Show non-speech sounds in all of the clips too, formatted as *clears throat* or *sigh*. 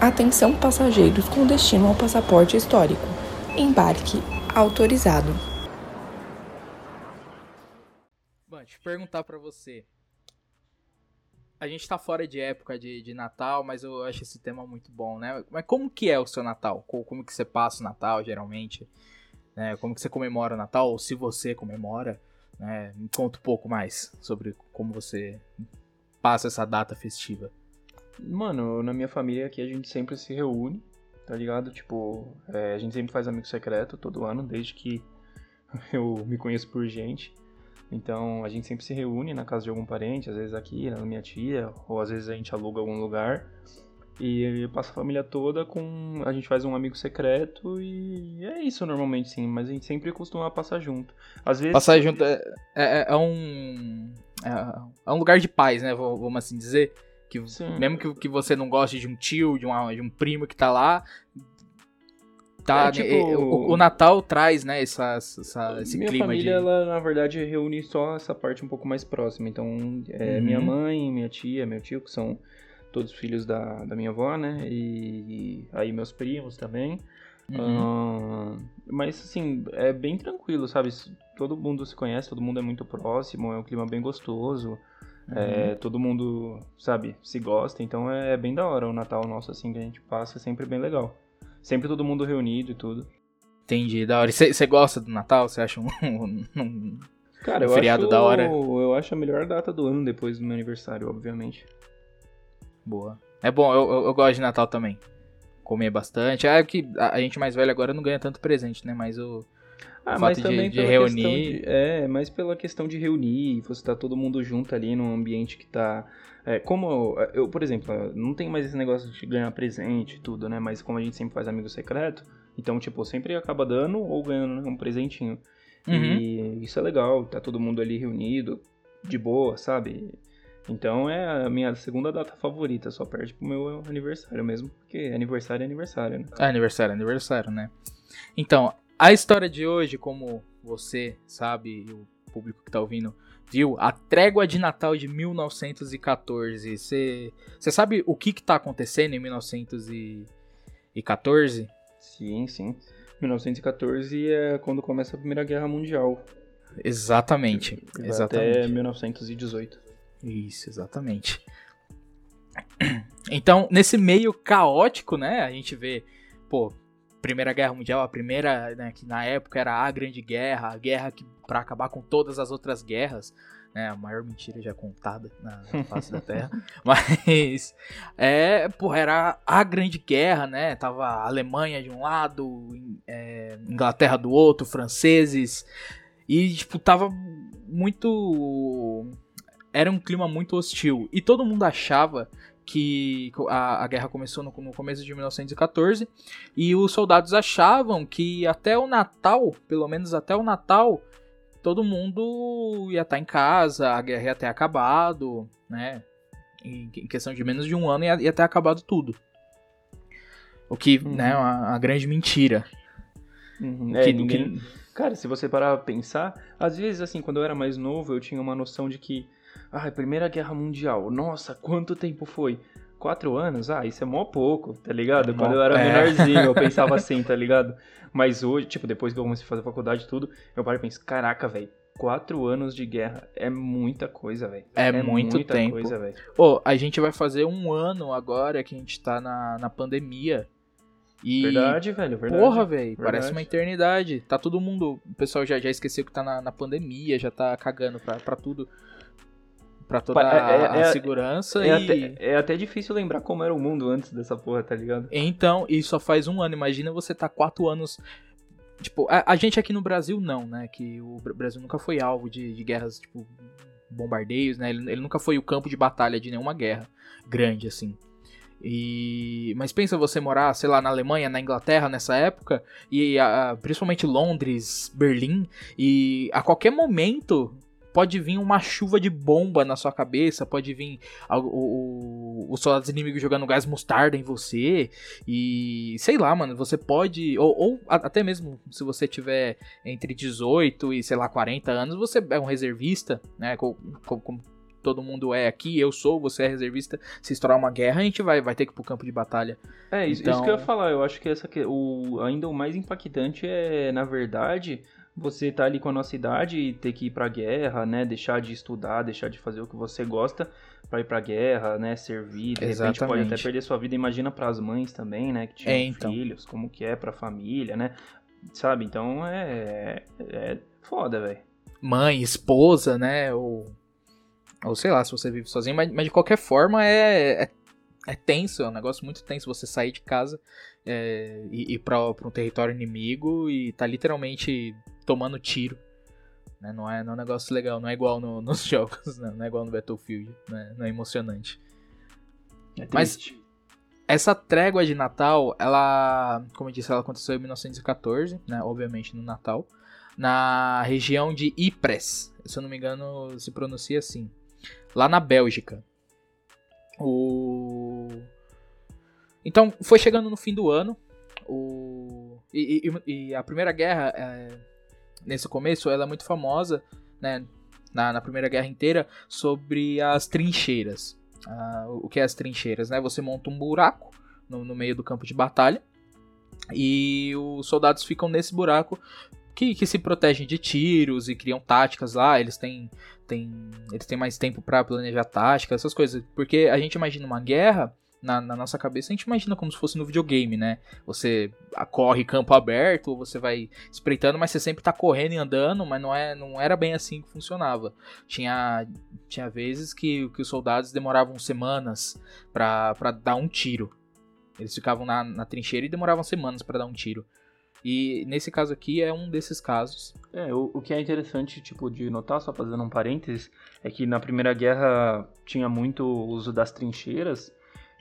Atenção passageiros com destino ao passaporte histórico. Embarque autorizado. Bom, eu perguntar para você. A gente tá fora de época de, de Natal, mas eu acho esse tema muito bom, né? Mas como que é o seu Natal? Como que você passa o Natal, geralmente? Né? Como que você comemora o Natal? Ou se você comemora, né? Me conta um pouco mais sobre como você passa essa data festiva. Mano, na minha família aqui a gente sempre se reúne, tá ligado? Tipo, é, a gente sempre faz amigo secreto todo ano, desde que *laughs* eu me conheço por gente. Então a gente sempre se reúne na casa de algum parente, às vezes aqui, na minha tia, ou às vezes a gente aluga algum lugar. E passa a família toda com. A gente faz um amigo secreto e é isso normalmente, sim. Mas a gente sempre costuma passar junto. Às vezes. Passar junto é, é, é um. É, é, um lugar de paz, né? Vamos assim dizer. Que, mesmo que, que você não goste de um tio, de, uma, de um primo que tá lá, tá, é, tipo, o, o, Natal traz, né, essa, essa esse minha clima família, de... ela, na verdade, reúne só essa parte um pouco mais próxima. Então, é uhum. minha mãe, minha tia, meu tio, que são todos filhos da, da minha avó, né, e, e aí meus primos também. Uhum. Uh, mas, assim, é bem tranquilo, sabe? Todo mundo se conhece, todo mundo é muito próximo, é um clima bem gostoso. Uhum. É, todo mundo, sabe, se gosta, então é, é bem da hora o Natal nosso, assim, que a gente passa, é sempre bem legal. Sempre todo mundo reunido e tudo. Entendi, da hora. E você gosta do Natal? Você acha um, *laughs* um, um Cara, eu feriado acho, da hora? Eu acho a melhor data do ano depois do meu aniversário, obviamente. Boa. É bom, eu, eu, eu gosto de Natal também. Comer bastante. É que a, a gente mais velho agora não ganha tanto presente, né? Mas o. Ah, mas também de, de reunir. De, é, mas pela questão de reunir, você tá todo mundo junto ali num ambiente que tá. É, como eu, por exemplo, não tem mais esse negócio de ganhar presente e tudo, né? Mas como a gente sempre faz amigo secreto, então, tipo, sempre acaba dando ou ganhando um presentinho. Uhum. E isso é legal, tá todo mundo ali reunido, de boa, sabe? Então é a minha segunda data favorita, só perde pro meu aniversário mesmo, porque aniversário é aniversário, né? É aniversário é aniversário, né? Então, a história de hoje, como você sabe, e o público que tá ouvindo viu, a trégua de Natal de 1914. Você sabe o que que tá acontecendo em 1914? Sim, sim. 1914 é quando começa a Primeira Guerra Mundial. Exatamente. exatamente. Até 1918. Isso, exatamente. Então, nesse meio caótico, né, a gente vê, pô, Primeira Guerra Mundial, a primeira, né, que na época era a Grande Guerra, a guerra que para acabar com todas as outras guerras, né, a maior mentira já contada na, face da Terra. *laughs* *laughs* Mas é, porra, era a Grande Guerra, né? Tava a Alemanha de um lado, é, Inglaterra do outro, franceses e tipo tava muito era um clima muito hostil e todo mundo achava que a, a guerra começou no, no, começo de 1914 e os soldados achavam que até o Natal, pelo menos até o Natal, todo mundo ia estar em casa, a guerra ia ter acabado, né? Em, em questão de menos de um ano ia, ia ter acabado tudo. O que, uhum. né, uma, uma, grande mentira. Uhum. É, que, ninguém... que... Cara, se você parar pra pensar, às vezes, assim, quando eu era mais novo, eu tinha uma noção de que ah, Primeira Guerra Mundial. Nossa, quanto tempo foi? Quatro anos? Ah, isso é mó pouco, tá ligado? É Quando eu era é. menorzinho, eu *laughs* pensava assim, tá ligado? Mas hoje, tipo, depois que eu comecei a fazer faculdade e tudo, eu paro e penso, caraca, velho, quatro anos de guerra é muita coisa, velho. É, é, muito muita tempo. coisa, velho. Pô, a gente vai fazer um ano agora que a gente tá na, na pandemia. E... Verdade, velho, verdade. Porra, velho, parece uma eternidade. Tá todo mundo. O pessoal já, já esqueceu que tá na, na pandemia, já tá cagando pra, pra tudo para toda é, é, a, é, segurança é, e... Até, é até difícil lembrar como era o mundo antes dessa porra, tá ligado? Então, e só faz um ano. Imagina você tá quatro anos... Tipo, a, a gente aqui no Brasil não, né? Que o Brasil nunca foi alvo de, de guerras, tipo, bombardeios, né? Ele, ele, nunca foi o campo de batalha de nenhuma guerra grande, assim. E... Mas pensa você morar, sei lá, na Alemanha, na Inglaterra nessa época, e a, principalmente Londres, Berlim, e a qualquer momento pode vir uma chuva de bomba na sua cabeça, pode vir os soldados inimigos jogando gás mostarda em você, e sei lá, mano, você pode, ou, ou até mesmo se você tiver entre 18 e sei lá 40 anos, você é um reservista, né, como, como todo mundo é aqui, eu sou, você é reservista, se estourar uma guerra, a gente vai, vai ter que ir pro campo de batalha. É, isso, então... isso que eu ia falar, eu acho que essa o, ainda o mais impactante é, na verdade, você tá ali com a nossa idade e ter que ir pra guerra, né? Deixar de estudar, deixar de fazer o que você gosta para ir pra guerra, né? Servir, de Exatamente. repente pode até perder sua vida. Imagina para as mães também, né? Que tinham é, então. filhos, como que é pra família, né? Sabe? Então é, é foda, velho. Mãe, esposa, né? Ou, ou sei lá, se você vive sozinho. Mas, mas de qualquer forma é, é, é, tenso, é um negócio muito tenso você sair de casa é, e ir pra, pra um território inimigo e tá literalmente tomando tiro. Né? Não, é, não é um negócio legal, não é igual no, *laughs* nos jogos, né? não é igual no Battlefield, né? não é emocionante. É Mas essa trégua de Natal, ela, como eu disse, ela aconteceu em 1914, né? Obviamente no Natal, na região de Ypres, se eu não me engano, se pronuncia assim, lá na Bélgica. O então foi chegando no fim do ano, o e, e, e a Primeira Guerra é nesse começo, ela é muito famosa, né, na, na Primeira Guerra inteira, sobre as trincheiras. Ah, o que é as trincheiras, né? Você monta um buraco no, no meio do campo de batalha e os soldados ficam nesse buraco que, que, se protegem de tiros e criam táticas lá. Eles têm, têm, eles têm mais tempo para planejar táticas, essas coisas. Porque a gente imagina uma guerra na, na, nossa cabeça, a gente imagina como se fosse no videogame, né? Você corre campo aberto, você vai espreitando, mas você sempre tá correndo e andando, mas não, é, não era bem assim que funcionava. Tinha, tinha vezes que, que os soldados demoravam semanas para dar um tiro. Eles ficavam na, na trincheira e demoravam semanas para dar um tiro. E nesse caso aqui é um desses casos. É, o, o que é interessante, tipo, de notar, só fazendo um parênteses, é que na Primeira Guerra tinha muito uso das trincheiras,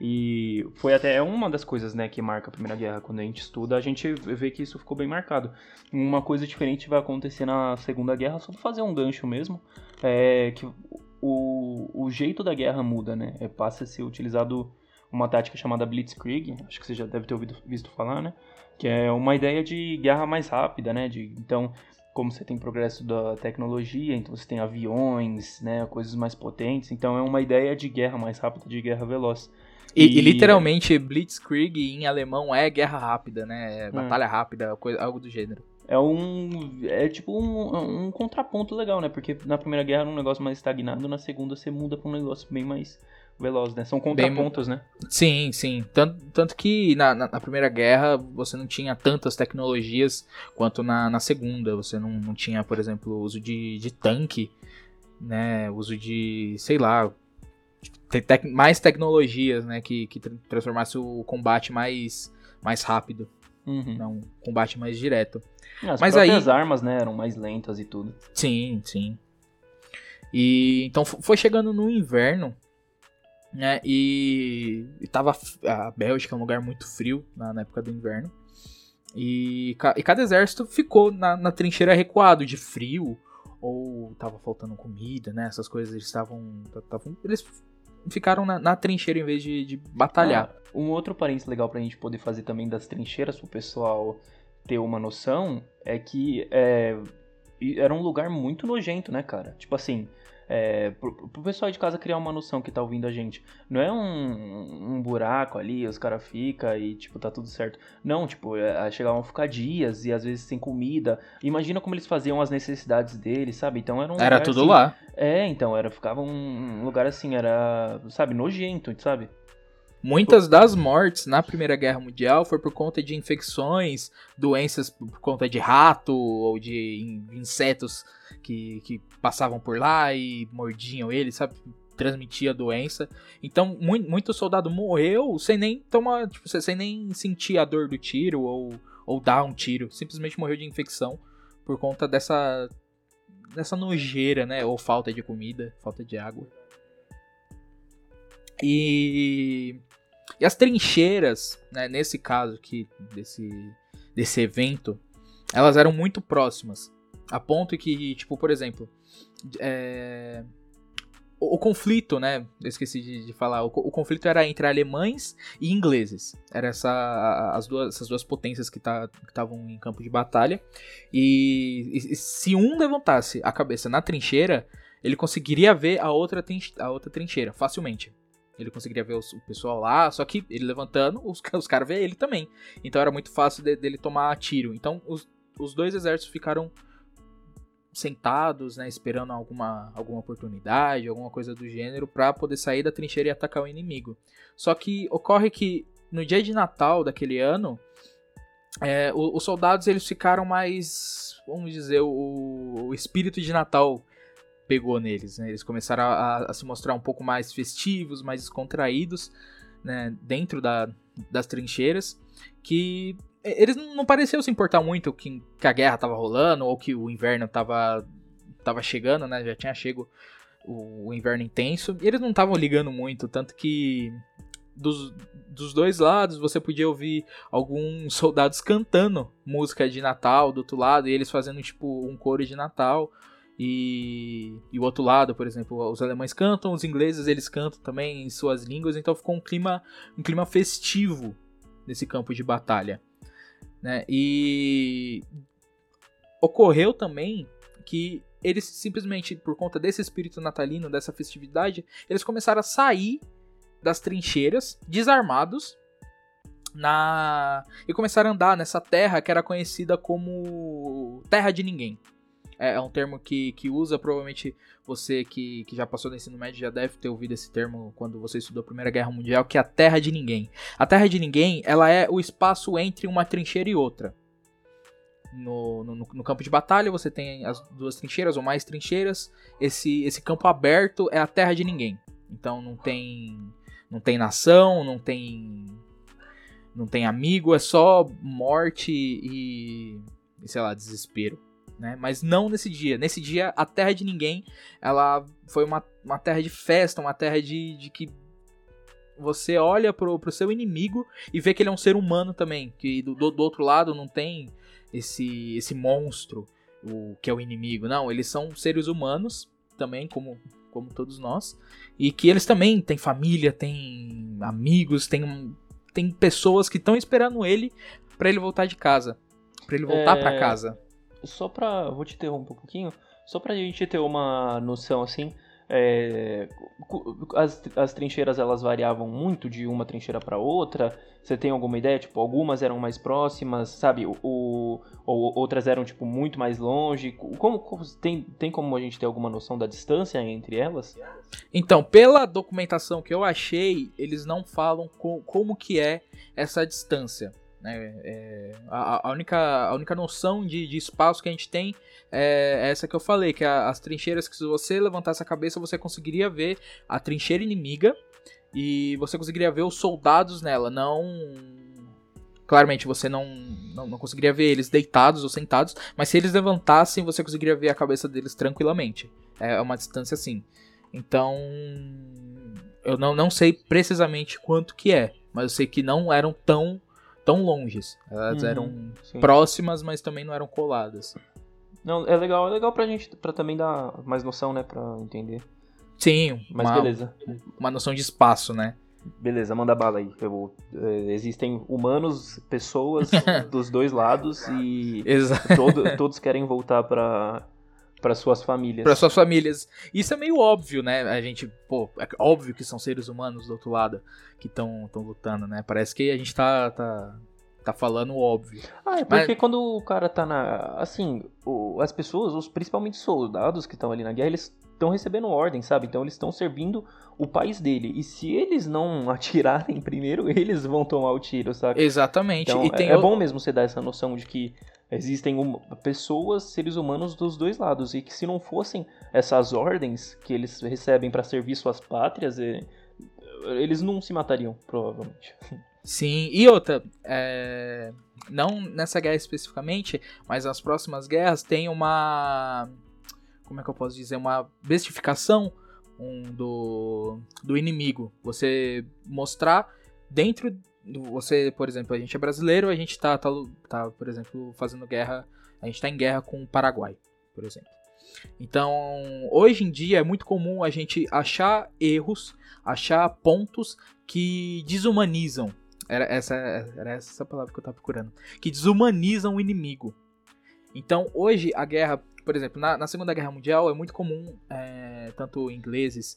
e foi até uma das coisas, né, que marca a Primeira Guerra. Quando a gente estuda, a gente vê que isso ficou bem marcado. Uma coisa diferente vai acontecer na Segunda Guerra, só pra fazer um gancho mesmo, é que o, o jeito da guerra muda, né? É, passa a ser utilizado uma tática chamada Blitzkrieg, acho que você já deve ter ouvido, visto falar, né? Que é uma ideia de guerra mais rápida, né? De, então, como você tem progresso da tecnologia, então você tem aviões, né? Coisas mais potentes. Então, é uma ideia de guerra mais rápida, de guerra veloz. E, e, literalmente, Blitzkrieg em alemão é guerra rápida, né? É hum. batalha rápida, coisa, algo do gênero. É um. É tipo um, um contraponto legal, né? Porque na Primeira Guerra era um negócio mais estagnado, na Segunda você muda pra um negócio bem mais veloz, né? São contrapontos, bem, né? Sim, sim. Tanto, tanto que na, na, na, Primeira Guerra você não tinha tantas tecnologias quanto na, na Segunda. Você não, não tinha, por exemplo, o uso de, de tanque, né? Uso de, sei lá, tec mais tecnologias, né, que, que transformasse o combate mais, mais rápido. Uhum. Não, um combate mais direto. As Mas aí armas, né, eram mais lentas e tudo. Sim, sim. E então foi chegando no inverno, né, e, e tava a Bélgica é um lugar muito frio na, na época do inverno. E, e cada exército ficou na, na trincheira recuado de frio ou tava faltando comida, né? Essas coisas eles estavam eles ficaram na, na, trincheira em vez de, de batalhar. Ah, um outro parênteses legal pra gente poder fazer também das trincheiras pro pessoal ter uma noção é que é, era um lugar muito nojento, né, cara? Tipo assim, é, pro, pro pessoal de casa criar uma noção que tá ouvindo a gente. Não é um, um buraco ali, os caras ficam e, tipo, tá tudo certo. Não, tipo, é, chegavam a ficar dias e às vezes sem comida. Imagina como eles faziam as necessidades deles, sabe? Então era um Era tudo assim, lá. É, então, era, ficava um, um lugar assim, era, sabe, nojento, sabe? Muitas das mortes na Primeira Guerra Mundial foi por conta de infecções, doenças por conta de rato ou de insetos que, que passavam por lá e mordiam ele, sabe? Transmitia a doença. Então, muito, muito soldado morreu sem nem tomar, tipo, sem nem sentir a dor do tiro ou, ou dar um tiro. Simplesmente morreu de infecção por conta dessa, dessa nojeira, né? Ou falta de comida, falta de água. E e as trincheiras, né, nesse caso aqui, desse, desse evento, elas eram muito próximas. A ponto que, tipo, por exemplo, é, o, o, conflito, né? Eu esqueci de, de falar. O, o, conflito era entre alemães e ingleses. Era essa, as duas, essas duas potências que tá, estavam em campo de batalha. E, e, se um levantasse a cabeça na trincheira, ele conseguiria ver a outra, a outra trincheira facilmente. Ele conseguiria ver os, o pessoal lá, só que ele levantando, os, *laughs* os caras vê ele também. Então era muito fácil de, dele tomar tiro. Então os, os dois exércitos ficaram sentados, né, esperando alguma, alguma oportunidade, alguma coisa do gênero, para poder sair da trincheira e atacar o inimigo. Só que ocorre que no dia de Natal daquele ano, é, os, os soldados eles ficaram mais, vamos dizer, o, o espírito de Natal pegou neles. Né? Eles começaram a, a, se mostrar um pouco mais festivos, mais descontraídos, né? dentro da, das trincheiras, que eles não pareciam se importar muito que, que a guerra estava rolando ou que o inverno estava tava chegando, né? Já tinha chego o, o inverno intenso. E eles não estavam ligando muito, tanto que dos, dos dois lados você podia ouvir alguns soldados cantando música de Natal do outro lado e eles fazendo tipo um coro de Natal. E, e o outro lado, por exemplo, os alemães cantam, os ingleses eles cantam também em suas línguas, então ficou um clima, um clima festivo nesse campo de batalha. Né? E ocorreu também que eles simplesmente, por conta desse espírito natalino, dessa festividade, eles começaram a sair das trincheiras, desarmados, na e começaram a andar nessa terra que era conhecida como Terra de Ninguém. É, é um termo que, que usa, provavelmente você que, que já passou no ensino médio já deve ter ouvido esse termo quando você estudou a Primeira Guerra Mundial, que é a Terra de Ninguém. A Terra de Ninguém, ela é o espaço entre uma trincheira e outra. No, no, no, campo de batalha você tem as duas trincheiras ou mais trincheiras. Esse, esse campo aberto é a terra de ninguém. Então não tem não tem nação, não tem não tem amigo, é só morte e, e sei lá, desespero né? Mas não nesse dia. Nesse dia, a Terra de Ninguém, ela foi uma, uma terra de festa, uma terra de, de que você olha pro, pro seu inimigo e vê que ele é um ser humano também. Que do, do, outro lado não tem esse, esse monstro, o que é o inimigo. Não, eles são seres humanos também, como, como todos nós. E que eles também têm família, têm amigos, têm, têm pessoas que estão esperando ele para ele voltar de casa. para ele voltar é... para casa só pra. Vou te interromper um pouquinho. Só pra gente ter uma noção assim. É, as, as trincheiras elas variavam muito de uma trincheira para outra. Você tem alguma ideia? Tipo, algumas eram mais próximas, sabe? O, ou outras eram tipo muito mais longe. Como, como, tem, tem como a gente ter alguma noção da distância entre elas? Então, pela documentação que eu achei, eles não falam com, como que é essa distância. Né? É, a, a, única, a única noção de, de espaço que a gente tem é essa que eu falei, que é as trincheiras que se você levantasse a cabeça você conseguiria ver a trincheira inimiga e você conseguiria ver os soldados nela, não claramente você não, não, não, conseguiria ver eles deitados ou sentados, mas se eles levantassem, você conseguiria ver a cabeça deles tranquilamente. É uma distância assim. Então, eu não, não sei precisamente quanto que é, mas eu sei que não eram tão tão longes. Elas uhum, eram sim. próximas, mas também não eram coladas. Não, é legal, é legal pra gente, pra também dar mais noção, né, pra entender. Sim, mas uma, beleza. Uma noção de espaço, né? Beleza, manda bala aí. É, existem humanos, pessoas *laughs* dos dois lados e todo, todos querem voltar para para suas famílias. Para suas famílias. Isso é meio óbvio, né? A gente, pô, é óbvio que são seres humanos do outro lado que estão lutando, né? Parece que a gente tá, tá, tá falando óbvio. Ah, é porque Mas... quando o cara tá na. Assim, o, as pessoas, os principalmente soldados que estão ali na guerra, eles estão recebendo ordem, sabe? Então eles estão servindo o país dele. E se eles não *laughs* atirarem primeiro, eles vão tomar o tiro, sabe? Exatamente. Então, é, é bom mesmo você dar essa noção de que existem um, pessoas, seres humanos dos dois lados. E que se não fossem essas ordens que eles recebem para servir suas pátrias, é, eles não se matariam, provavelmente. Sim, e outra, é... não nessa guerra especificamente, mas nas próximas guerras tem uma. Como é que eu posso dizer? Uma bestificação um, do, do inimigo. Você mostrar dentro. Você, por exemplo, a gente é brasileiro, a gente tá, tá, tá, por exemplo, fazendo guerra. A gente tá em guerra com o Paraguai, por exemplo. Então, hoje em dia é muito comum a gente achar erros, achar pontos que desumanizam. Era essa, era essa palavra que eu tava procurando. Que desumanizam o inimigo. Então, hoje a guerra por exemplo, na, na Segunda Guerra Mundial é muito comum, é, tanto ingleses,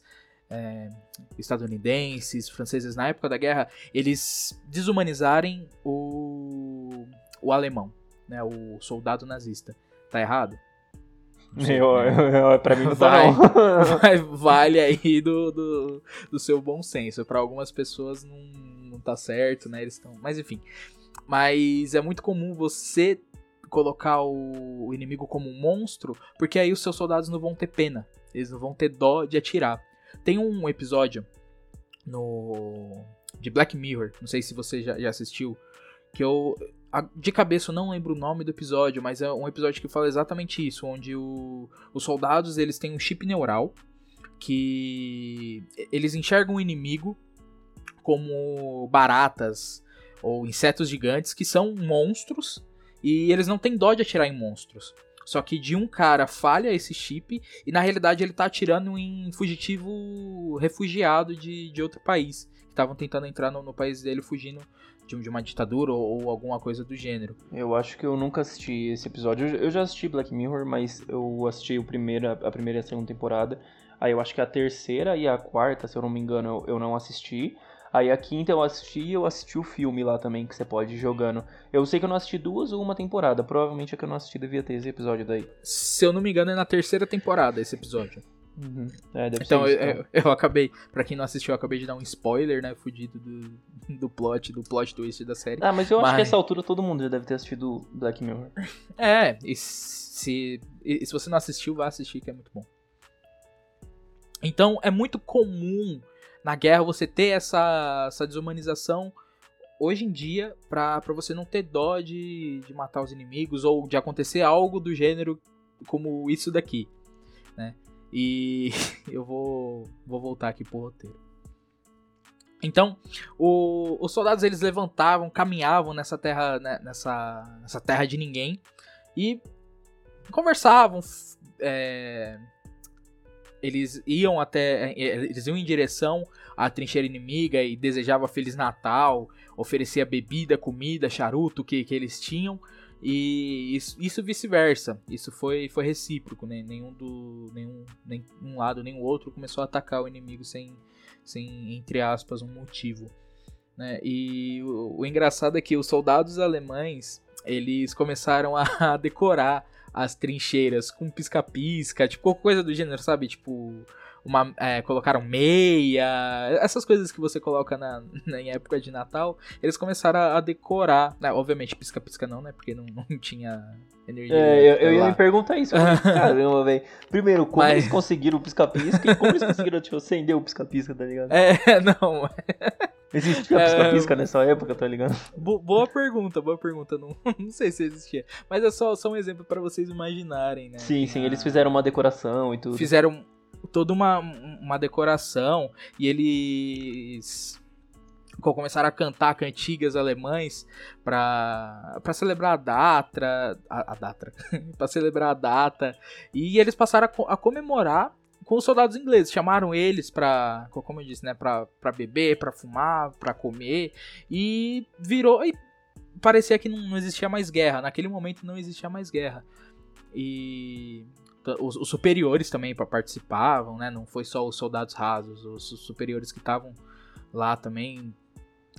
é, estadunidenses, franceses, na época da guerra, eles desumanizarem o, o alemão, né, o soldado nazista. Tá errado? Eu, eu, eu, pra mim não tá vai, não. *laughs* vai, vale aí do, do, do, seu bom senso. Para algumas pessoas não, não tá certo, né? Eles estão. Mas enfim. Mas é muito comum você colocar o, o inimigo como um monstro, porque aí os seus soldados não vão ter pena. Eles não vão ter dó de atirar. Tem um episódio no de Black Mirror, não sei se você já, já assistiu, que eu de cabeça eu não lembro o nome do episódio, mas é um episódio que fala exatamente isso, onde o, os soldados eles têm um chip neural que eles enxergam o inimigo como baratas ou insetos gigantes que são monstros e eles não têm dó de atirar em monstros. Só que de um cara falha esse chip e na realidade ele tá atirando em fugitivo refugiado de, de outro país. Que estavam tentando entrar no, no, país dele fugindo de, de uma ditadura ou, ou, alguma coisa do gênero. Eu acho que eu nunca assisti esse episódio. Eu, eu já assisti Black Mirror, mas eu assisti o primeiro, a primeira e a segunda temporada. Aí eu acho que a terceira e a quarta, se eu não me engano, eu, eu não assisti. Aí a quinta eu assisti e eu assisti o filme lá também, que você pode ir jogando. Eu sei que eu não assisti duas ou uma temporada. Provavelmente é que eu não assisti devia ter esse episódio daí. Se eu não me engano, é na terceira temporada esse episódio. Uhum. É, então, isso, eu, então. eu, eu, acabei, pra quem não assistiu, eu acabei de dar um spoiler, né? Fudido do, do plot, do plot twist da série. Ah, mas eu mas... acho que essa altura todo mundo já deve ter assistido Black Mirror. *laughs* É, e se, e se você não assistiu, vá assistir, que é muito bom. Então, é muito comum na guerra você ter essa, essa desumanização hoje em dia pra você não ter dó de, de matar os inimigos ou de acontecer algo do gênero como isso daqui, né? E *laughs* eu vou, vou voltar aqui pro roteiro. Então, o, os soldados eles levantavam, caminhavam nessa terra, né, nessa, nessa terra de ninguém e conversavam, é, eles iam até. Eh, eh, eles iam em direção à trincheira inimiga e desejava Feliz Natal, oferecia bebida, comida, charuto que, que eles tinham. E isso, isso vice-versa. Isso foi, foi recíproco. Né? Nenhum do. Nenhum, nem um lado nem o outro começou a atacar o inimigo sem, sem entre aspas, um motivo. Né? E o, o engraçado é que os soldados alemães eles começaram a *laughs* decorar as trincheiras com pisca-pisca, tipo, coisa do gênero, sabe? Tipo, uma, é, colocaram meia, essas coisas que você coloca na, *laughs* na em época de Natal, eles começaram a, a decorar, né? Obviamente, pisca-pisca não, né? Porque não, *laughs* não tinha energia. É, eu, eu ia me perguntar isso. *laughs* Caramba, velho. Primeiro, como Mas... eles conseguiram o pisca-pisca e como eles conseguiram tipo, acender o pisca-pisca, tá ligado? É, não. Existia é, pisca-pisca nessa época, tá ligado? boa pergunta, boa pergunta. Não, não sei se existia. Mas é só, só um exemplo para vocês imaginarem, né? Sim, sim, eles fizeram uma decoração e tudo. Fizeram toda uma, uma decoração e eles começaram a cantar cantigas alemães para celebrar a data, a, a data, *laughs* para celebrar a data e eles passaram a, a comemorar com os soldados ingleses. Chamaram eles pra, como eu disse, né, pra beber, pra fumar, pra comer. E virou. E parecia que não existia mais guerra. Naquele momento não existia mais guerra. E. Os, os superiores também participavam, né? Não foi só os soldados rasos, os, superiores que estavam lá também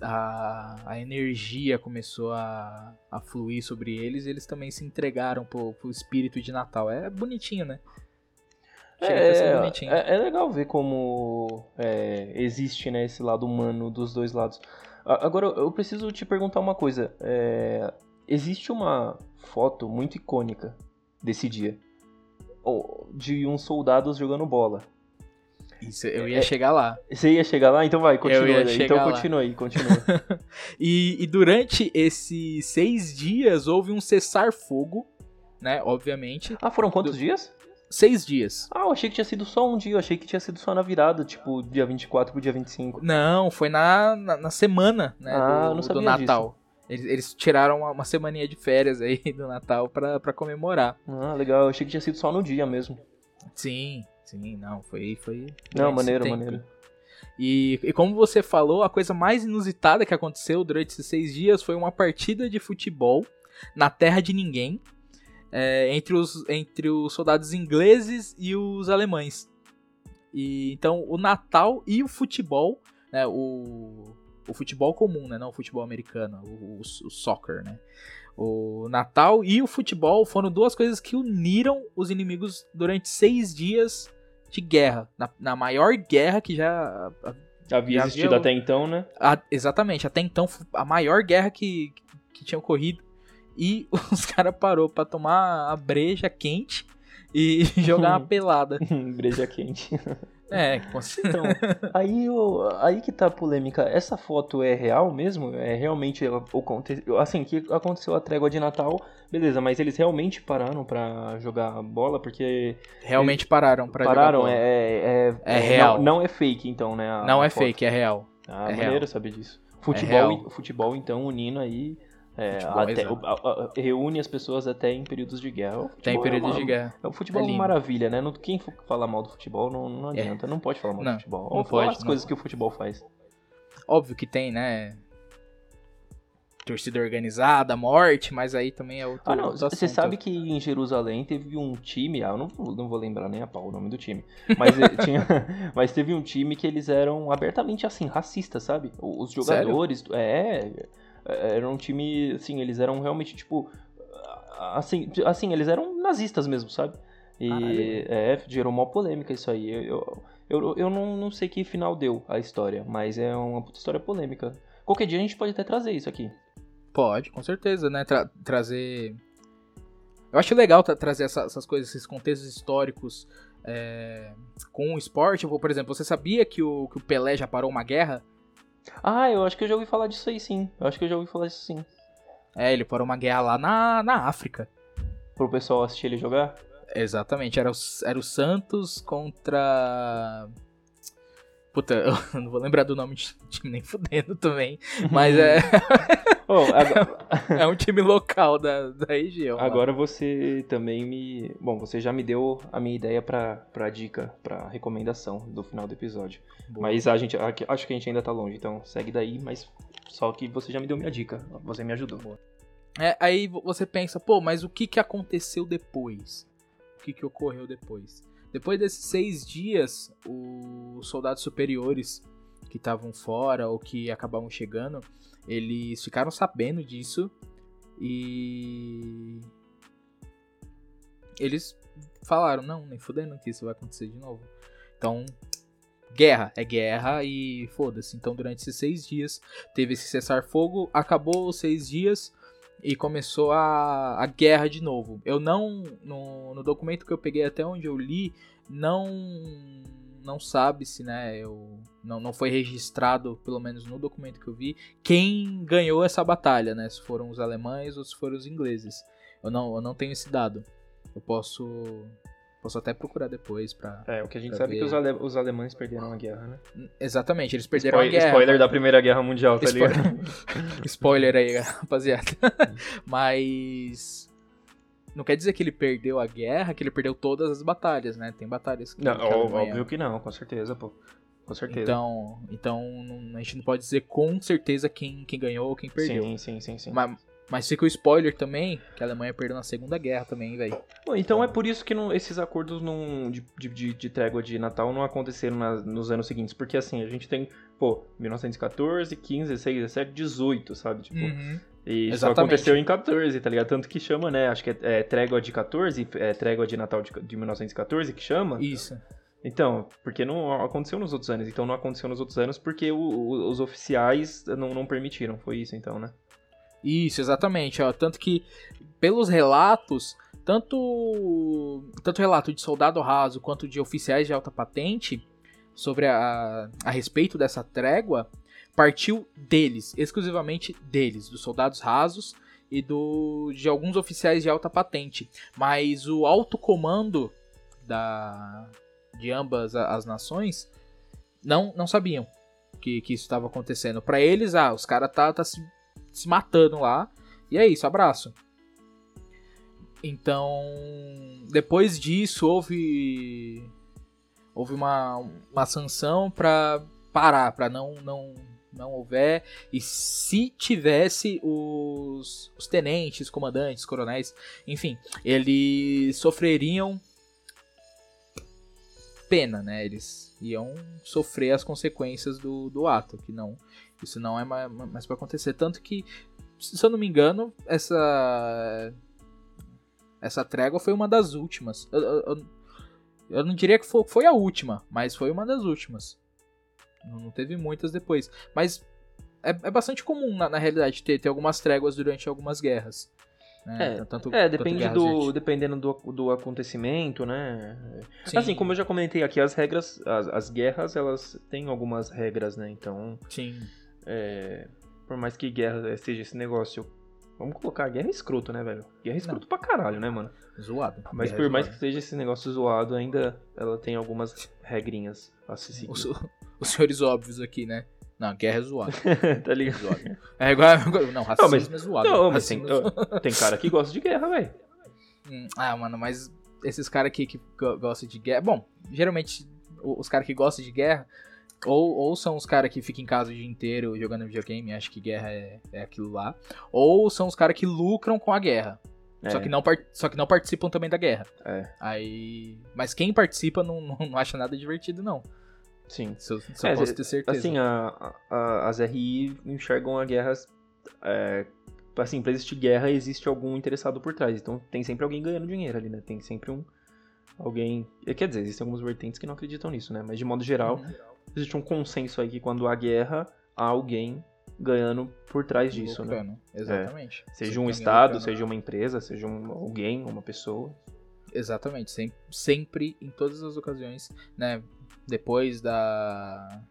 a, a, energia começou a, a fluir sobre eles e eles também se entregaram pro, pro espírito de Natal. É bonitinho, né? É, é, é, legal ver como é, existe né, esse lado humano dos dois lados. Agora, eu preciso te perguntar uma coisa. É, existe uma foto muito icônica desse dia de uns soldados jogando bola. Isso, eu ia é, chegar lá. Você ia chegar lá? Então vai, continua. Então continua aí, continua. *laughs* e, e durante esses seis dias houve um cessar-fogo, né? Obviamente. Ah, foram quantos do... dias? seis dias. Ah, eu achei que tinha sido só um dia, eu achei que tinha sido só na virada, tipo, dia 24 pro dia 25. Não, foi na, na, na semana, né, ah, do, não sabia do Natal. Eles, eles, tiraram uma, uma semaninha de férias aí *laughs* do Natal pra, pra comemorar. Ah, legal, eu achei que tinha sido só no dia mesmo. Sim, sim, não, foi... foi não, maneiro, maneiro. E, e, como você falou, a coisa mais inusitada que aconteceu durante esses seis dias foi uma partida de futebol na terra de ninguém, é, entre, os, entre os soldados ingleses e os alemães. E, então, o Natal e o futebol, né, o, o futebol comum, né, não o futebol americano, o, o, o soccer, né, o Natal e o futebol foram duas coisas que uniram os inimigos durante seis dias de guerra. Na, na maior guerra que já. Havia já existido havia, até então, né? A, exatamente, até então a maior guerra que, que tinha ocorrido. E *laughs* os caras parou para tomar a breja quente e *laughs* jogar uma *laughs* pelada. breja quente. É, *laughs* então, aí, aí que tá a polêmica. Essa foto é real mesmo? É realmente o assim que aconteceu a trégua de Natal, beleza? Mas eles realmente pararam para jogar bola porque realmente pararam para pararam jogar bola. É, é, é, é real. Não, não, é fake então, né? A, não a é foto. fake, é real. Ah, é maneiro real. saber disso. É futebol, futebol então unindo aí é, até, o, a, a, reúne as pessoas até em períodos de guerra. Tem períodos é uma, de guerra. É, o futebol é, uma maravilha, né? Quem falar mal do futebol não, não é. adianta, não pode falar mal não, do futebol. Não pode, as coisas que o futebol faz. Óbvio que tem, né? Torcida organizada, morte, mas aí também é outro. Ah, não. Você sabe que em Jerusalém teve um time, ah, eu não, não vou lembrar nem a pau o nome do time, mas, eh, *laughs* tinha, mas teve um time que eles eram abertamente assim, racistas, sabe? Os jogadores. Sério? É é, era um time, assim, eles eram realmente, tipo, assim, assim eles eram nazistas mesmo, sabe? E Caralho. é, gerou uma polêmica isso aí. Eu, eu, eu não, não sei que final deu a história, mas é uma puta história polêmica. Qualquer dia a gente pode até trazer isso aqui. Pode, com certeza, né? Tra trazer. Eu acho legal tra trazer essa, essas coisas, esses contextos históricos é, com o esporte. Por exemplo, você sabia que o, que o Pelé já parou uma guerra? Ah, eu acho que eu já ouvi falar disso aí sim. Eu acho que eu já ouvi falar disso sim. É, ele parou uma guerra lá na, na África. Pro pessoal assistir ele jogar? Exatamente, era o, era o Santos contra. Puta, eu *laughs* não vou lembrar do nome de time nem fudendo também. *laughs* Mas é. *laughs* oh, agora... é um time local da, da região. Agora você também me. Bom, você já me deu a minha ideia pra, pra dica, pra recomendação do final do episódio. Boa. Mas a gente, acho que a gente ainda tá longe, então segue daí, mas só que você já me deu minha dica. Você me ajudou. Boa. É, aí você pensa, pô, mas o que, que aconteceu depois? O que, que ocorreu depois? Depois desses seis dias, os soldados superiores que estavam fora ou que acabavam chegando, eles ficaram sabendo disso e eles falaram, não, nem fudendo que isso vai acontecer de novo. Então, guerra, é guerra e foda-se. Então, durante esses seis dias, teve esse cessar-fogo, acabou os seis dias, e começou a, a guerra de novo. Eu não. No, no documento que eu peguei até onde eu li, não. Não sabe-se, né? Eu, não, não foi registrado, pelo menos no documento que eu vi, quem ganhou essa batalha, né? Se foram os alemães ou se foram os ingleses. Eu não, eu não tenho esse dado. Eu posso Posso até procurar depois pra. É, o que a gente sabe é que os, ale... os, alemães perderam a guerra, né? Exatamente, eles perderam Spoil... a guerra. Spoiler da Primeira Guerra Mundial, tá Spoiler... ligado? *laughs* Spoiler aí, rapaziada. *laughs* Mas. Não quer dizer que ele perdeu a guerra, que ele perdeu todas as batalhas, né? Tem batalhas que. Não, óbvio que não, com certeza, pô. Com certeza. Então, então a gente não pode dizer com certeza quem, quem ganhou ou quem perdeu. Sim, sim, sim, sim. Mas, mas fica o spoiler também, que a Alemanha perdeu na Segunda Guerra também, velho. Então é por isso que não, esses acordos não, de, de, de, trégua de Natal não aconteceram na, nos anos seguintes. Porque assim, a gente tem, pô, 1914, 15, 16, 17, 18, sabe? Tipo, uhum. E isso aconteceu em 14, tá ligado? Tanto que chama, né? Acho que é, é trégua de 14, é trégua de Natal de, de 1914 que chama. Isso. Então, porque não aconteceu nos outros anos. Então não aconteceu nos outros anos porque o, o, os oficiais não, não permitiram. Foi isso então, né? Isso, exatamente. Ó. Tanto que, pelos relatos, tanto, tanto relato de soldado raso quanto de oficiais de alta patente sobre a, a respeito dessa trégua, partiu deles, exclusivamente deles, dos soldados rasos e do, de alguns oficiais de alta patente. Mas o alto comando da, de ambas as nações não, não sabiam que, que isso estava acontecendo. Para eles, ah, os caras tá, tá se se matando lá. E é isso, abraço. Então, depois disso, houve houve uma, uma sanção para parar, para não, não não houver. E se tivesse os, os tenentes, comandantes, coronéis, enfim, eles sofreriam pena, né? Eles iam sofrer as consequências do, do ato, que não. Isso não é mais, mais para acontecer. Tanto que, se eu não me engano, essa. Essa trégua foi uma das últimas. Eu, eu, eu não diria que foi, a última, mas foi uma das últimas. Não, teve muitas depois. Mas é, é bastante comum, na, na, realidade, ter, ter algumas tréguas durante algumas guerras. Né? É, tanto, é depende do, dependendo do, do acontecimento, né? Sim. Assim, como eu já comentei aqui, as regras, as, as guerras, elas têm algumas regras, né? Então, Sim. É, por mais que guerra seja esse negócio Vamos colocar guerra escroto, né, velho? Guerra escroto não. pra caralho, né, mano? Zoado. Mas guerra por mais que seja esse negócio zoado, ainda ela tem algumas regrinhas a se seguir. Os, os senhores óbvios aqui, né? Não, guerra é zoado. *laughs* tá ligado? Zoado. É igual. Não, racismo não, mas, é zoado. Não, mas tem, é tem cara que gosta de guerra, velho. Hum, ah, mano, mas esses caras aqui que gostam de guerra. Bom, geralmente os caras que gostam de guerra ou, ou são os caras que ficam em casa o dia inteiro jogando videogame, acho que guerra é, é aquilo lá. Ou são os caras que lucram com a guerra. É. Só, que não só que não participam também da guerra. É. Aí. Mas quem participa não, não, não acha nada divertido, não. Sim. Isso, isso é, eu posso ter certeza. Assim, a, a, as RI enxergam a guerra. É, assim, pra existir guerra, existe algum interessado por trás. Então tem sempre alguém ganhando dinheiro ali, né? Tem sempre um. Alguém. Quer dizer, existem algumas vertentes que não acreditam nisso, né? Mas de modo geral, uhum existe um consenso aí que quando há guerra, há alguém ganhando por trás disso, Lucrando. né? Exatamente. É. Seja um estado, seja uma empresa, seja um, alguém, uma pessoa. Exatamente, sempre, sempre, em todas as ocasiões, né? Depois da.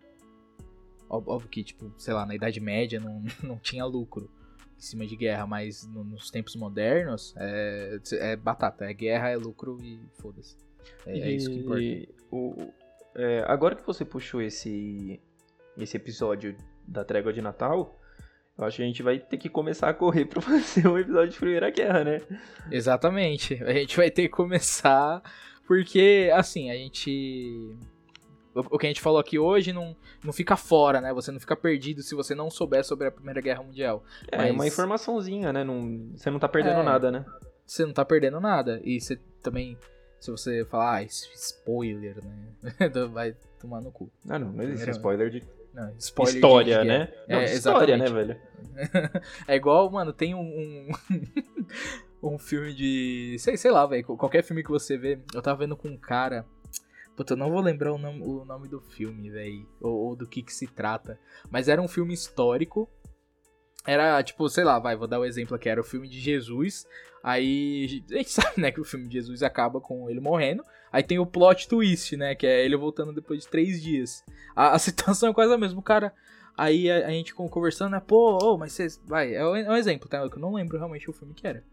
Óbvio que, tipo, sei lá, na Idade Média não, *laughs* não tinha lucro em cima de guerra, mas no, nos tempos modernos é, é batata, é guerra, é lucro e foda-se. É, é, isso que importa. O, é, agora que você puxou esse, esse episódio da Trégua de Natal, eu acho que a gente vai ter que começar a correr *laughs* pra fazer um episódio de Primeira Guerra, né? Exatamente. A gente vai ter que começar, porque, assim, a gente. O que a gente falou aqui hoje não, não fica fora, né? Você não fica perdido se você não souber sobre a Primeira Guerra Mundial. É, Mas... uma informaçãozinha, né? Não, você não tá perdendo é, nada, né? Você não tá perdendo nada. E você também se você falar, ah, spoiler, né? *laughs* Vai tomar no cu. Ah, não, não existe spoiler de. Não, spoiler história, de né? É, não, é, história, né, velho? *laughs* é igual, mano, tem um. Um, *laughs* um filme de. Sei, sei lá, velho. Qualquer filme que você vê. Eu tava vendo com um cara. Puta, eu não vou lembrar o nome, o nome do filme, velho. Ou, ou do que que se trata. Mas era um filme histórico era, tipo, sei lá, vai, vou dar o um exemplo aqui, era o filme de Jesus, aí a gente *laughs* sabe, né, que o filme de Jesus acaba com ele morrendo, aí tem o plot twist, né, que é ele voltando depois de três dias. A, a *laughs* situação é quase a mesma, o cara, aí a, a gente conversando, né, pô, oh, mas você, vai, é um, é um exemplo, tá, eu não lembro realmente o filme que era.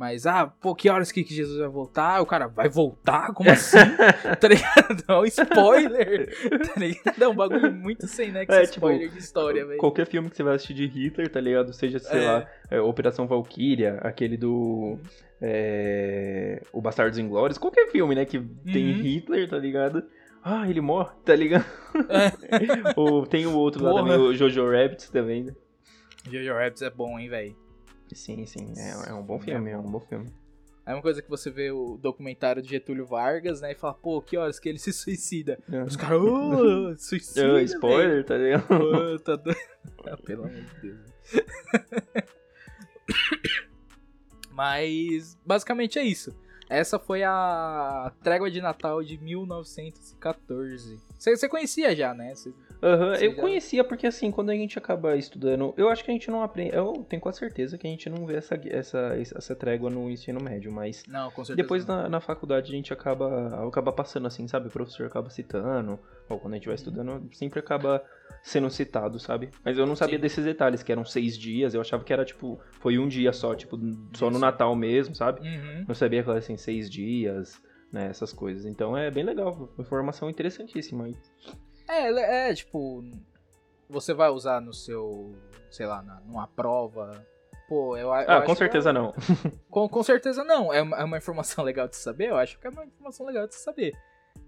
Mas, ah, pô, que horas que, Jesus vai voltar? O cara, vai voltar? Como assim? *laughs* tá ligado? É um spoiler. tá ligado? É um bagulho muito sem nexo é, tipo, spoiler de história, velho. Qualquer filme que você vai assistir de Hitler, tá ligado? Seja, sei é. lá, é, Operação Valkyria, aquele do... É, o Bastardos Inglórios, qualquer filme, né, que uhum. tem Hitler, tá ligado? Ah, ele morre, tá ligado? É. *laughs* Ou tem o outro Porra. lá também, o Jojo Rabbit também. Né? Jojo Rabbit é bom, hein, velho. Sim, sim. É, é um bom filme, é um bom filme. É uma coisa que você vê o documentário de Getúlio Vargas, né? E fala, pô, que horas que ele *laughs* se suicida? É. Os caras, oh, *laughs* suicida. Oh, spoiler, tá ligado? Oh, tá doido. *laughs* Ah, pelo amor de Deus. *coughs* Mas, basicamente é isso. Essa foi a trégua de Natal de 1914. Você conhecia já, né? Cê... Uhum, eu conhecia porque assim, quando a gente acaba estudando, eu acho que a gente não aprende, eu tenho quase certeza que a gente não vê essa, essa, essa trégua no ensino médio, mas não, com certeza depois na, na, faculdade a gente acaba, acaba passando assim, sabe? O professor acaba citando, ou quando a gente vai uhum. estudando, sempre acaba sendo citado, sabe? Mas eu não sabia Sim. desses detalhes, que eram seis dias, eu achava que era tipo, foi um dia só, tipo, só Isso. no Natal mesmo, sabe? Uhum. Não sabia que era assim, seis dias, né? Essas coisas. Então é bem legal, informação interessantíssima aí. É, é, tipo, você vai usar no seu, sei lá, na, numa prova. Pô, eu, eu Ah, com certeza é, não. *laughs* Com, com certeza não. É uma, é uma informação *laughs* legal de saber? Eu acho que é uma informação legal de saber.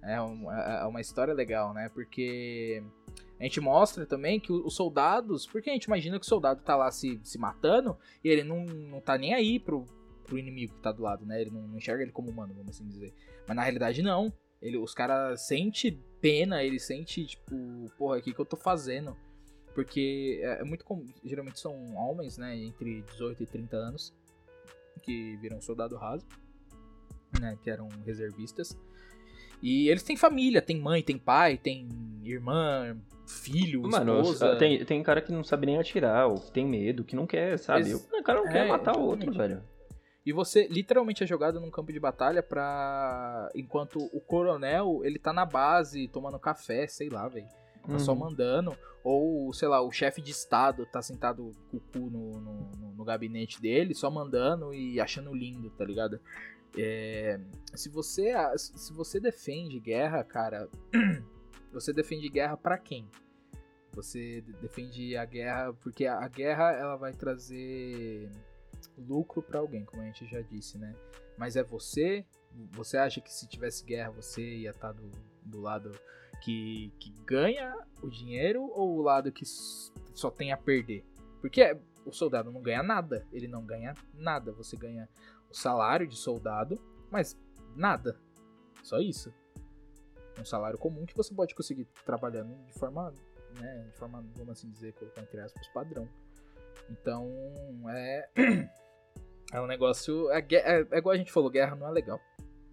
É uma, é uma história legal, né? Porque A gente mostra também que os soldados. Porque a gente imagina que o soldado tá lá se, se matando e ele não, não tá nem aí pro, pro inimigo que tá do lado, né? Ele não, não enxerga ele como humano, vamos assim dizer. Mas na realidade, não. Ele, os caras sente pena, ele sente, tipo, porra, o que, que eu tô fazendo? Porque é, é muito comum. Geralmente são homens, né? Entre 18 e 30 anos. Que viram soldado raso. Né, que eram reservistas. E eles têm família, tem mãe, tem pai, tem irmã, filho, Mano, esposa. Tem, tem cara que não sabe nem atirar, ou que tem medo, que não quer, sabe? Ex o cara não é, quer matar o outro, velho. E você literalmente é jogado num campo de batalha pra. Enquanto o coronel, ele tá na base tomando café, sei lá, velho. Tá uhum. só mandando. Ou, sei lá, o chefe de estado tá sentado com o cu no, no, no, gabinete dele, só mandando e achando lindo, tá ligado? É, se você se você defende guerra, cara, *clears throat* você defende guerra para quem? Você defende a guerra porque a, guerra ela vai trazer lucro para alguém, como a gente já disse, né? Mas é você? Você acha que se tivesse guerra você ia estar tá do, do lado que, que ganha o dinheiro ou o lado que só tem a perder? Porque o soldado não ganha nada, ele não ganha nada. Você ganha o salário de soldado, mas nada. Só isso. Um salário comum que você pode conseguir trabalhando de forma, né, de forma, vamos assim dizer, colocar entre aspas, padrão. Então, é *clears throat* é um negócio, é, é, é igual a gente falou, guerra não é legal.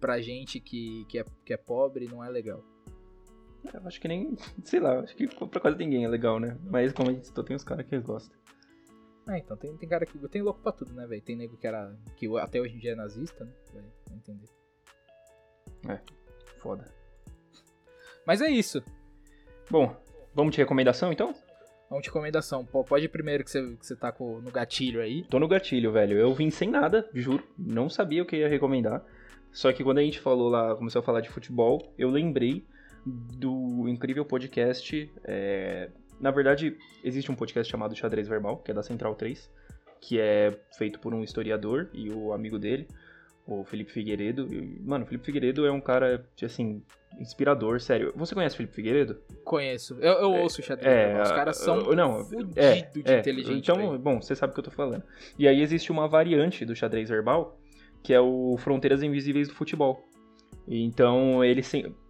Pra gente que, que, é, que é pobre, não é legal. É, eu acho que nem, *laughs* sei lá, acho que pra quase ninguém é legal, né? Mas como a gente citou, tem uns caras que gostam. É, então tem, tem cara que. Tem louco pra tudo, né, velho? Tem nego que era. que até hoje em dia é nazista, né? Vai entender. É, foda. Mas é isso. Bom, vamos de recomendação então? Vamos de recomendação. Pode ir primeiro que você, que você tá com, no gatilho aí. Tô no gatilho, velho. Eu vim sem nada, juro. Não sabia o que ia recomendar. Só que quando a gente falou lá, começou a falar de futebol, eu lembrei do incrível podcast é, na verdade, existe um podcast chamado Xadrez Verbal, que é da Central 3, que é feito por um historiador e o amigo dele, o Felipe Figueiredo. Mano, o Felipe Figueiredo é um cara, assim, inspirador, sério. Você conhece o Felipe Figueiredo? Conheço. Eu, eu é, ouço o Xadrez é, Verbal. Os caras são não, é, de é, inteligente. Então, véio. bom, você sabe o que eu tô falando. E aí existe uma variante do Xadrez Verbal, que é o Fronteiras Invisíveis do Futebol. Então, ele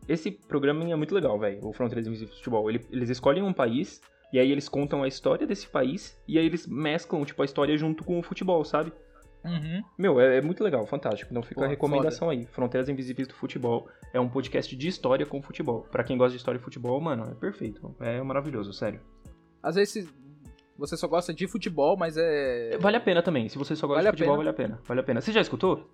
esse programa é muito legal, velho. O Fronteiras Invisíveis do Futebol. Ele, eles escolhem um país e aí eles contam a história desse país e aí eles mesclam, tipo, a história junto com o futebol, sabe? Uhum. Meu, é, é, muito legal, fantástico. Então fica Pô, a recomendação foda. aí. Fronteiras Invisíveis do Futebol é um podcast de história com futebol. Para quem gosta de história e futebol, mano, é perfeito. É maravilhoso, sério. Às vezes você só gosta de futebol, mas é. Vale a pena também. Se você só gosta vale de futebol, vale a pena. Vale a pena. Você já escutou?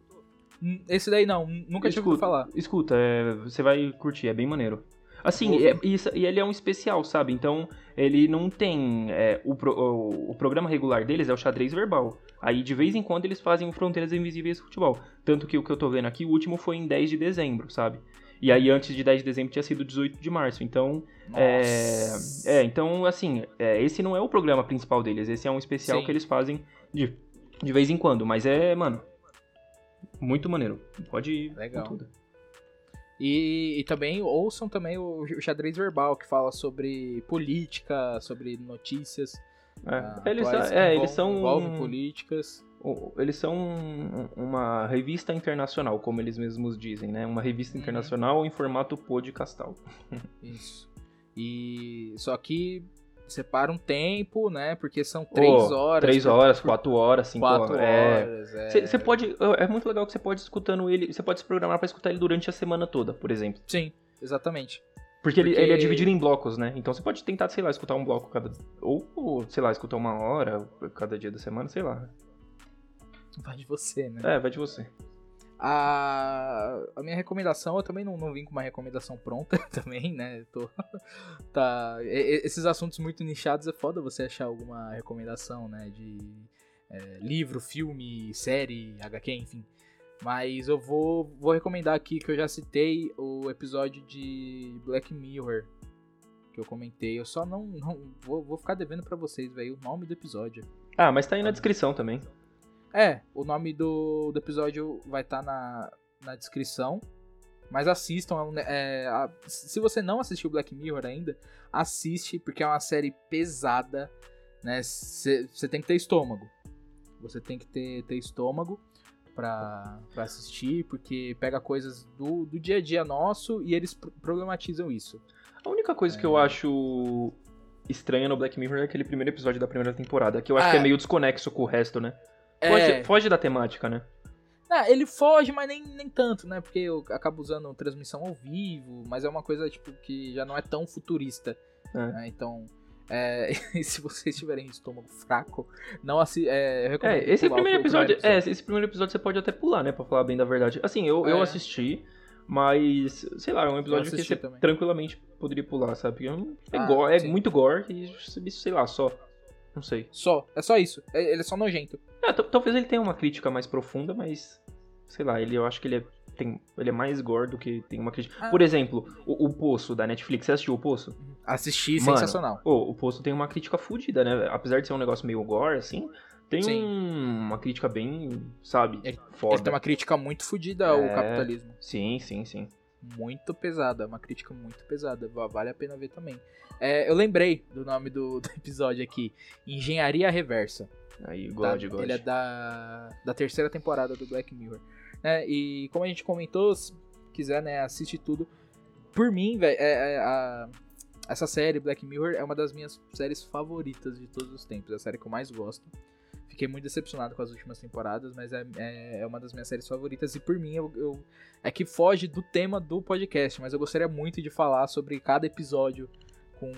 Esse daí não, nunca tinha ouvido falar. Escuta, é, você vai curtir, é bem maneiro. Assim, é, isso, e ele é um especial, sabe? Então, ele não tem. É, o, pro, o, o, programa regular deles é o xadrez verbal. Aí, de vez em quando, eles fazem Fronteiras Invisíveis Futebol. Tanto que o que eu tô vendo aqui, o último foi em 10 de dezembro, sabe? E aí, antes de 10 de dezembro, tinha sido 18 de março. Então, é, é, então, assim, é, esse não é o programa principal deles. Esse é um especial Sim. que eles fazem de, de vez em quando. Mas é, mano, muito maneiro. Pode ir Legal. com tudo. E, e, também ouçam também o, o, xadrez verbal, que fala sobre política, sobre notícias. É, uh, eles, são, é, eles são. Envolvem políticas. Eles são uma revista internacional, como eles mesmos dizem, né? Uma revista uhum. internacional em formato podcastal. *laughs* Isso. E só que separa um tempo, né? Porque são três oh, horas. Três horas, quatro horas, cinco quatro horas. Você é... pode. É muito legal que você pode escutando ele. Você pode se programar para escutar ele durante a semana toda, por exemplo. Sim, exatamente. Porque, Porque... Ele, ele, é dividido em blocos, né? Então você pode tentar, sei lá, escutar um bloco cada. Ou, sei lá, escutar uma hora cada dia da semana, sei lá. Vai de você, né? É, vai de você. A, a minha recomendação, eu também não, não vim com uma recomendação pronta *laughs* também, né? Tô, *laughs* tá, esses assuntos muito nichados é foda você achar alguma recomendação, né? De é, livro, filme, série, HQ, enfim. Mas eu vou, vou recomendar aqui que eu já citei o episódio de Black Mirror que eu comentei. Eu só não, não vou, vou ficar devendo para vocês, velho, o nome do episódio. Ah, mas tá aí na descrição também. É, o nome do, do episódio vai estar tá na, na descrição. Mas assistam. É, é, a, se você não assistiu Black Mirror ainda, assiste, porque é uma série pesada. Né? Você tem que ter estômago. Você tem que ter, ter estômago pra, pra assistir, porque pega coisas do, do dia a dia nosso e eles problematizam isso. A única coisa é... que eu acho estranha no Black Mirror é aquele primeiro episódio da primeira temporada, que eu acho ah, que é meio desconexo com o resto, né? Foge, é... foge da temática, né? Ah, ele foge, mas nem, nem tanto, né? Porque eu acabo usando transmissão ao vivo, mas é uma coisa, tipo, que já não é tão futurista. É. Né? Então, é, *laughs* se vocês tiverem estômago fraco, não assim. É, é esse primeiro episódio. É, esse primeiro episódio você pode até pular, né? Pra falar bem da verdade. Assim, eu, é. eu assisti, mas, sei lá, é um episódio que você também. tranquilamente poderia pular, sabe? É, ah, gore, é muito gore e, sei lá, só. Não sei. Só, é só isso. É, ele é só nojento. É, talvez ele tenha uma crítica mais profunda, mas. Sei lá, ele, eu acho que ele é, tem, ele é mais gore do que tem uma crítica. Ah. Por exemplo, o, o Poço da Netflix. Você assistiu o Poço? Assisti, Mano, sensacional. O, o Poço tem uma crítica fodida, né? Apesar de ser um negócio meio gore, assim. Tem um, uma crítica bem, sabe, ele, foda. Ele tem uma crítica muito fodida ao é, capitalismo. Sim, sim, sim. Muito pesada, uma crítica muito pesada. Vale a pena ver também. É, eu lembrei do nome do, do, episódio aqui: Engenharia Reversa. Aí, God, da, God. Ele é da, da terceira temporada do Black Mirror. É, e como a gente comentou, se quiser, né, assiste tudo. Por mim, velho, é, é, essa série, Black Mirror, é uma das minhas séries favoritas de todos os tempos. É a série que eu mais gosto. Fiquei muito decepcionado com as últimas temporadas, mas é, é, é uma das minhas séries favoritas. E por mim, eu, eu, é que foge do tema do podcast, mas eu gostaria muito de falar sobre cada episódio com,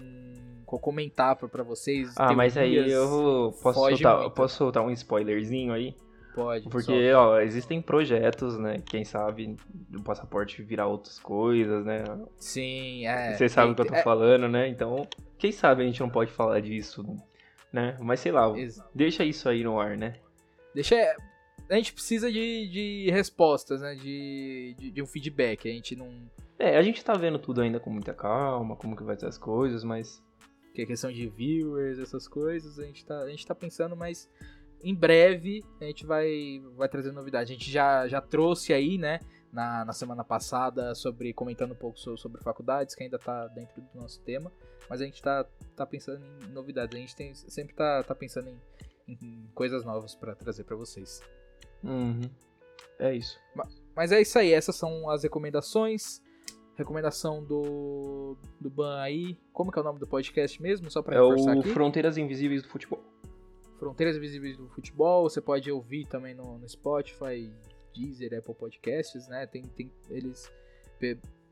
com comentar para vocês. Ah, mas aí eu posso soltar, eu posso soltar um spoilerzinho aí? Pode. Porque, ó, existem projetos, né? Quem sabe do passaporte virar outras coisas, né? Sim, é. Você sabe o que eu tô é, falando, né? Então, quem sabe a gente não pode falar disso, né? Mas sei lá, Exato. deixa isso aí no ar, né? Deixa. A gente precisa de, de respostas, né? De, de, de um feedback. A gente não. É, a gente tá vendo tudo ainda com muita calma, como que vai ser as coisas, mas. Que é questão de viewers, essas coisas, a gente tá, a gente tá pensando, mas em breve a gente vai, vai trazer novidade. A gente já, já trouxe aí, né, na, na semana passada, sobre comentando um pouco sobre, sobre faculdades, que ainda tá dentro do nosso tema, mas a gente tá, tá pensando em novidades. A gente tem, sempre tá, tá pensando em, em coisas novas para trazer para vocês. Uhum. É isso. Mas, mas é isso aí, essas são as recomendações. Recomendação do, do Ban aí. Como que é o nome do podcast mesmo? Só pra é o aqui. Fronteiras Invisíveis do Futebol. Fronteiras Invisíveis do Futebol. Você pode ouvir também no, no Spotify, Deezer, Apple Podcasts, né? Tem, tem eles.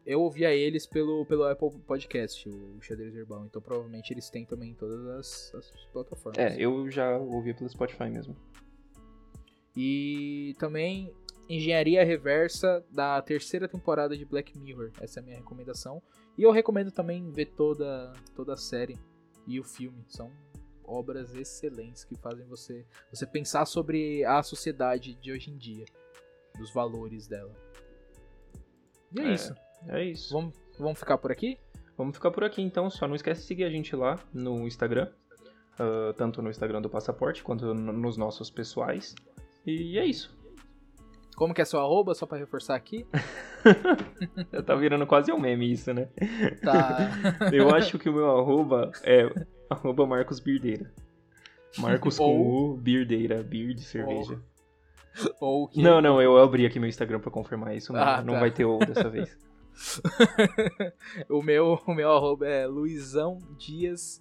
Eu ouvia eles pelo, pelo Apple Podcast, o Xadrez Herbal. Então provavelmente eles têm também em todas as, as plataformas. É, eu já ouvia pelo Spotify mesmo. E também Engenharia Reversa da terceira temporada de Black Mirror. Essa é a minha recomendação. E eu recomendo também ver toda, toda a série e o filme. São obras excelentes que fazem você, você pensar sobre a sociedade de hoje em dia, dos valores dela. E é, é isso. É isso. Vamos, vamos ficar por aqui? Vamos ficar por aqui então. Só não esquece de seguir a gente lá no Instagram. Uh, tanto no Instagram do Passaporte quanto nos nossos pessoais. E é isso. Como que é seu arroba, só pra reforçar aqui? *laughs* tá virando quase um meme isso, né? Tá. *laughs* Eu acho que o meu arroba é *laughs* arroba Marcos Birdeira. Marcos com Ou... U, Birdeira, Beer de cerveja. Ou... Ou. Não, não, eu abri aqui meu Instagram pra confirmar isso, não, ah, não tá. vai ter ou dessa vez. *laughs* o, meu, o meu arroba é Luizão Dias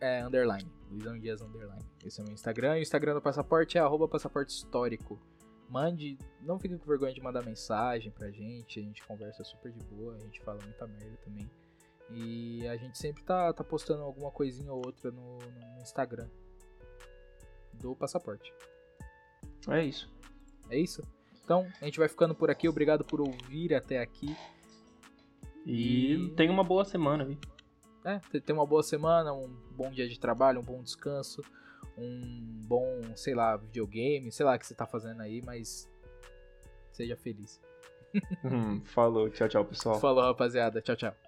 é, underline. Luizão Dias underline. Esse é o meu Instagram. E o Instagram do passaporte é arroba passaporte histórico. Mande, não fique com vergonha de mandar mensagem pra gente, a gente conversa super de boa, a gente fala muita merda também. E a gente sempre tá, tá postando alguma coisinha ou outra no, no Instagram do passaporte. É isso. É isso? Então, a gente vai ficando por aqui. Obrigado por ouvir até aqui. E, e... tenha uma boa semana, viu? É, tenha uma boa semana, um bom dia de trabalho, um bom descanso um bom, sei lá, videogame, sei lá o que você tá fazendo aí, mas seja feliz. hum, falou, tchau, tchau, pessoal. Falou, rapaziada, tchau, tchau.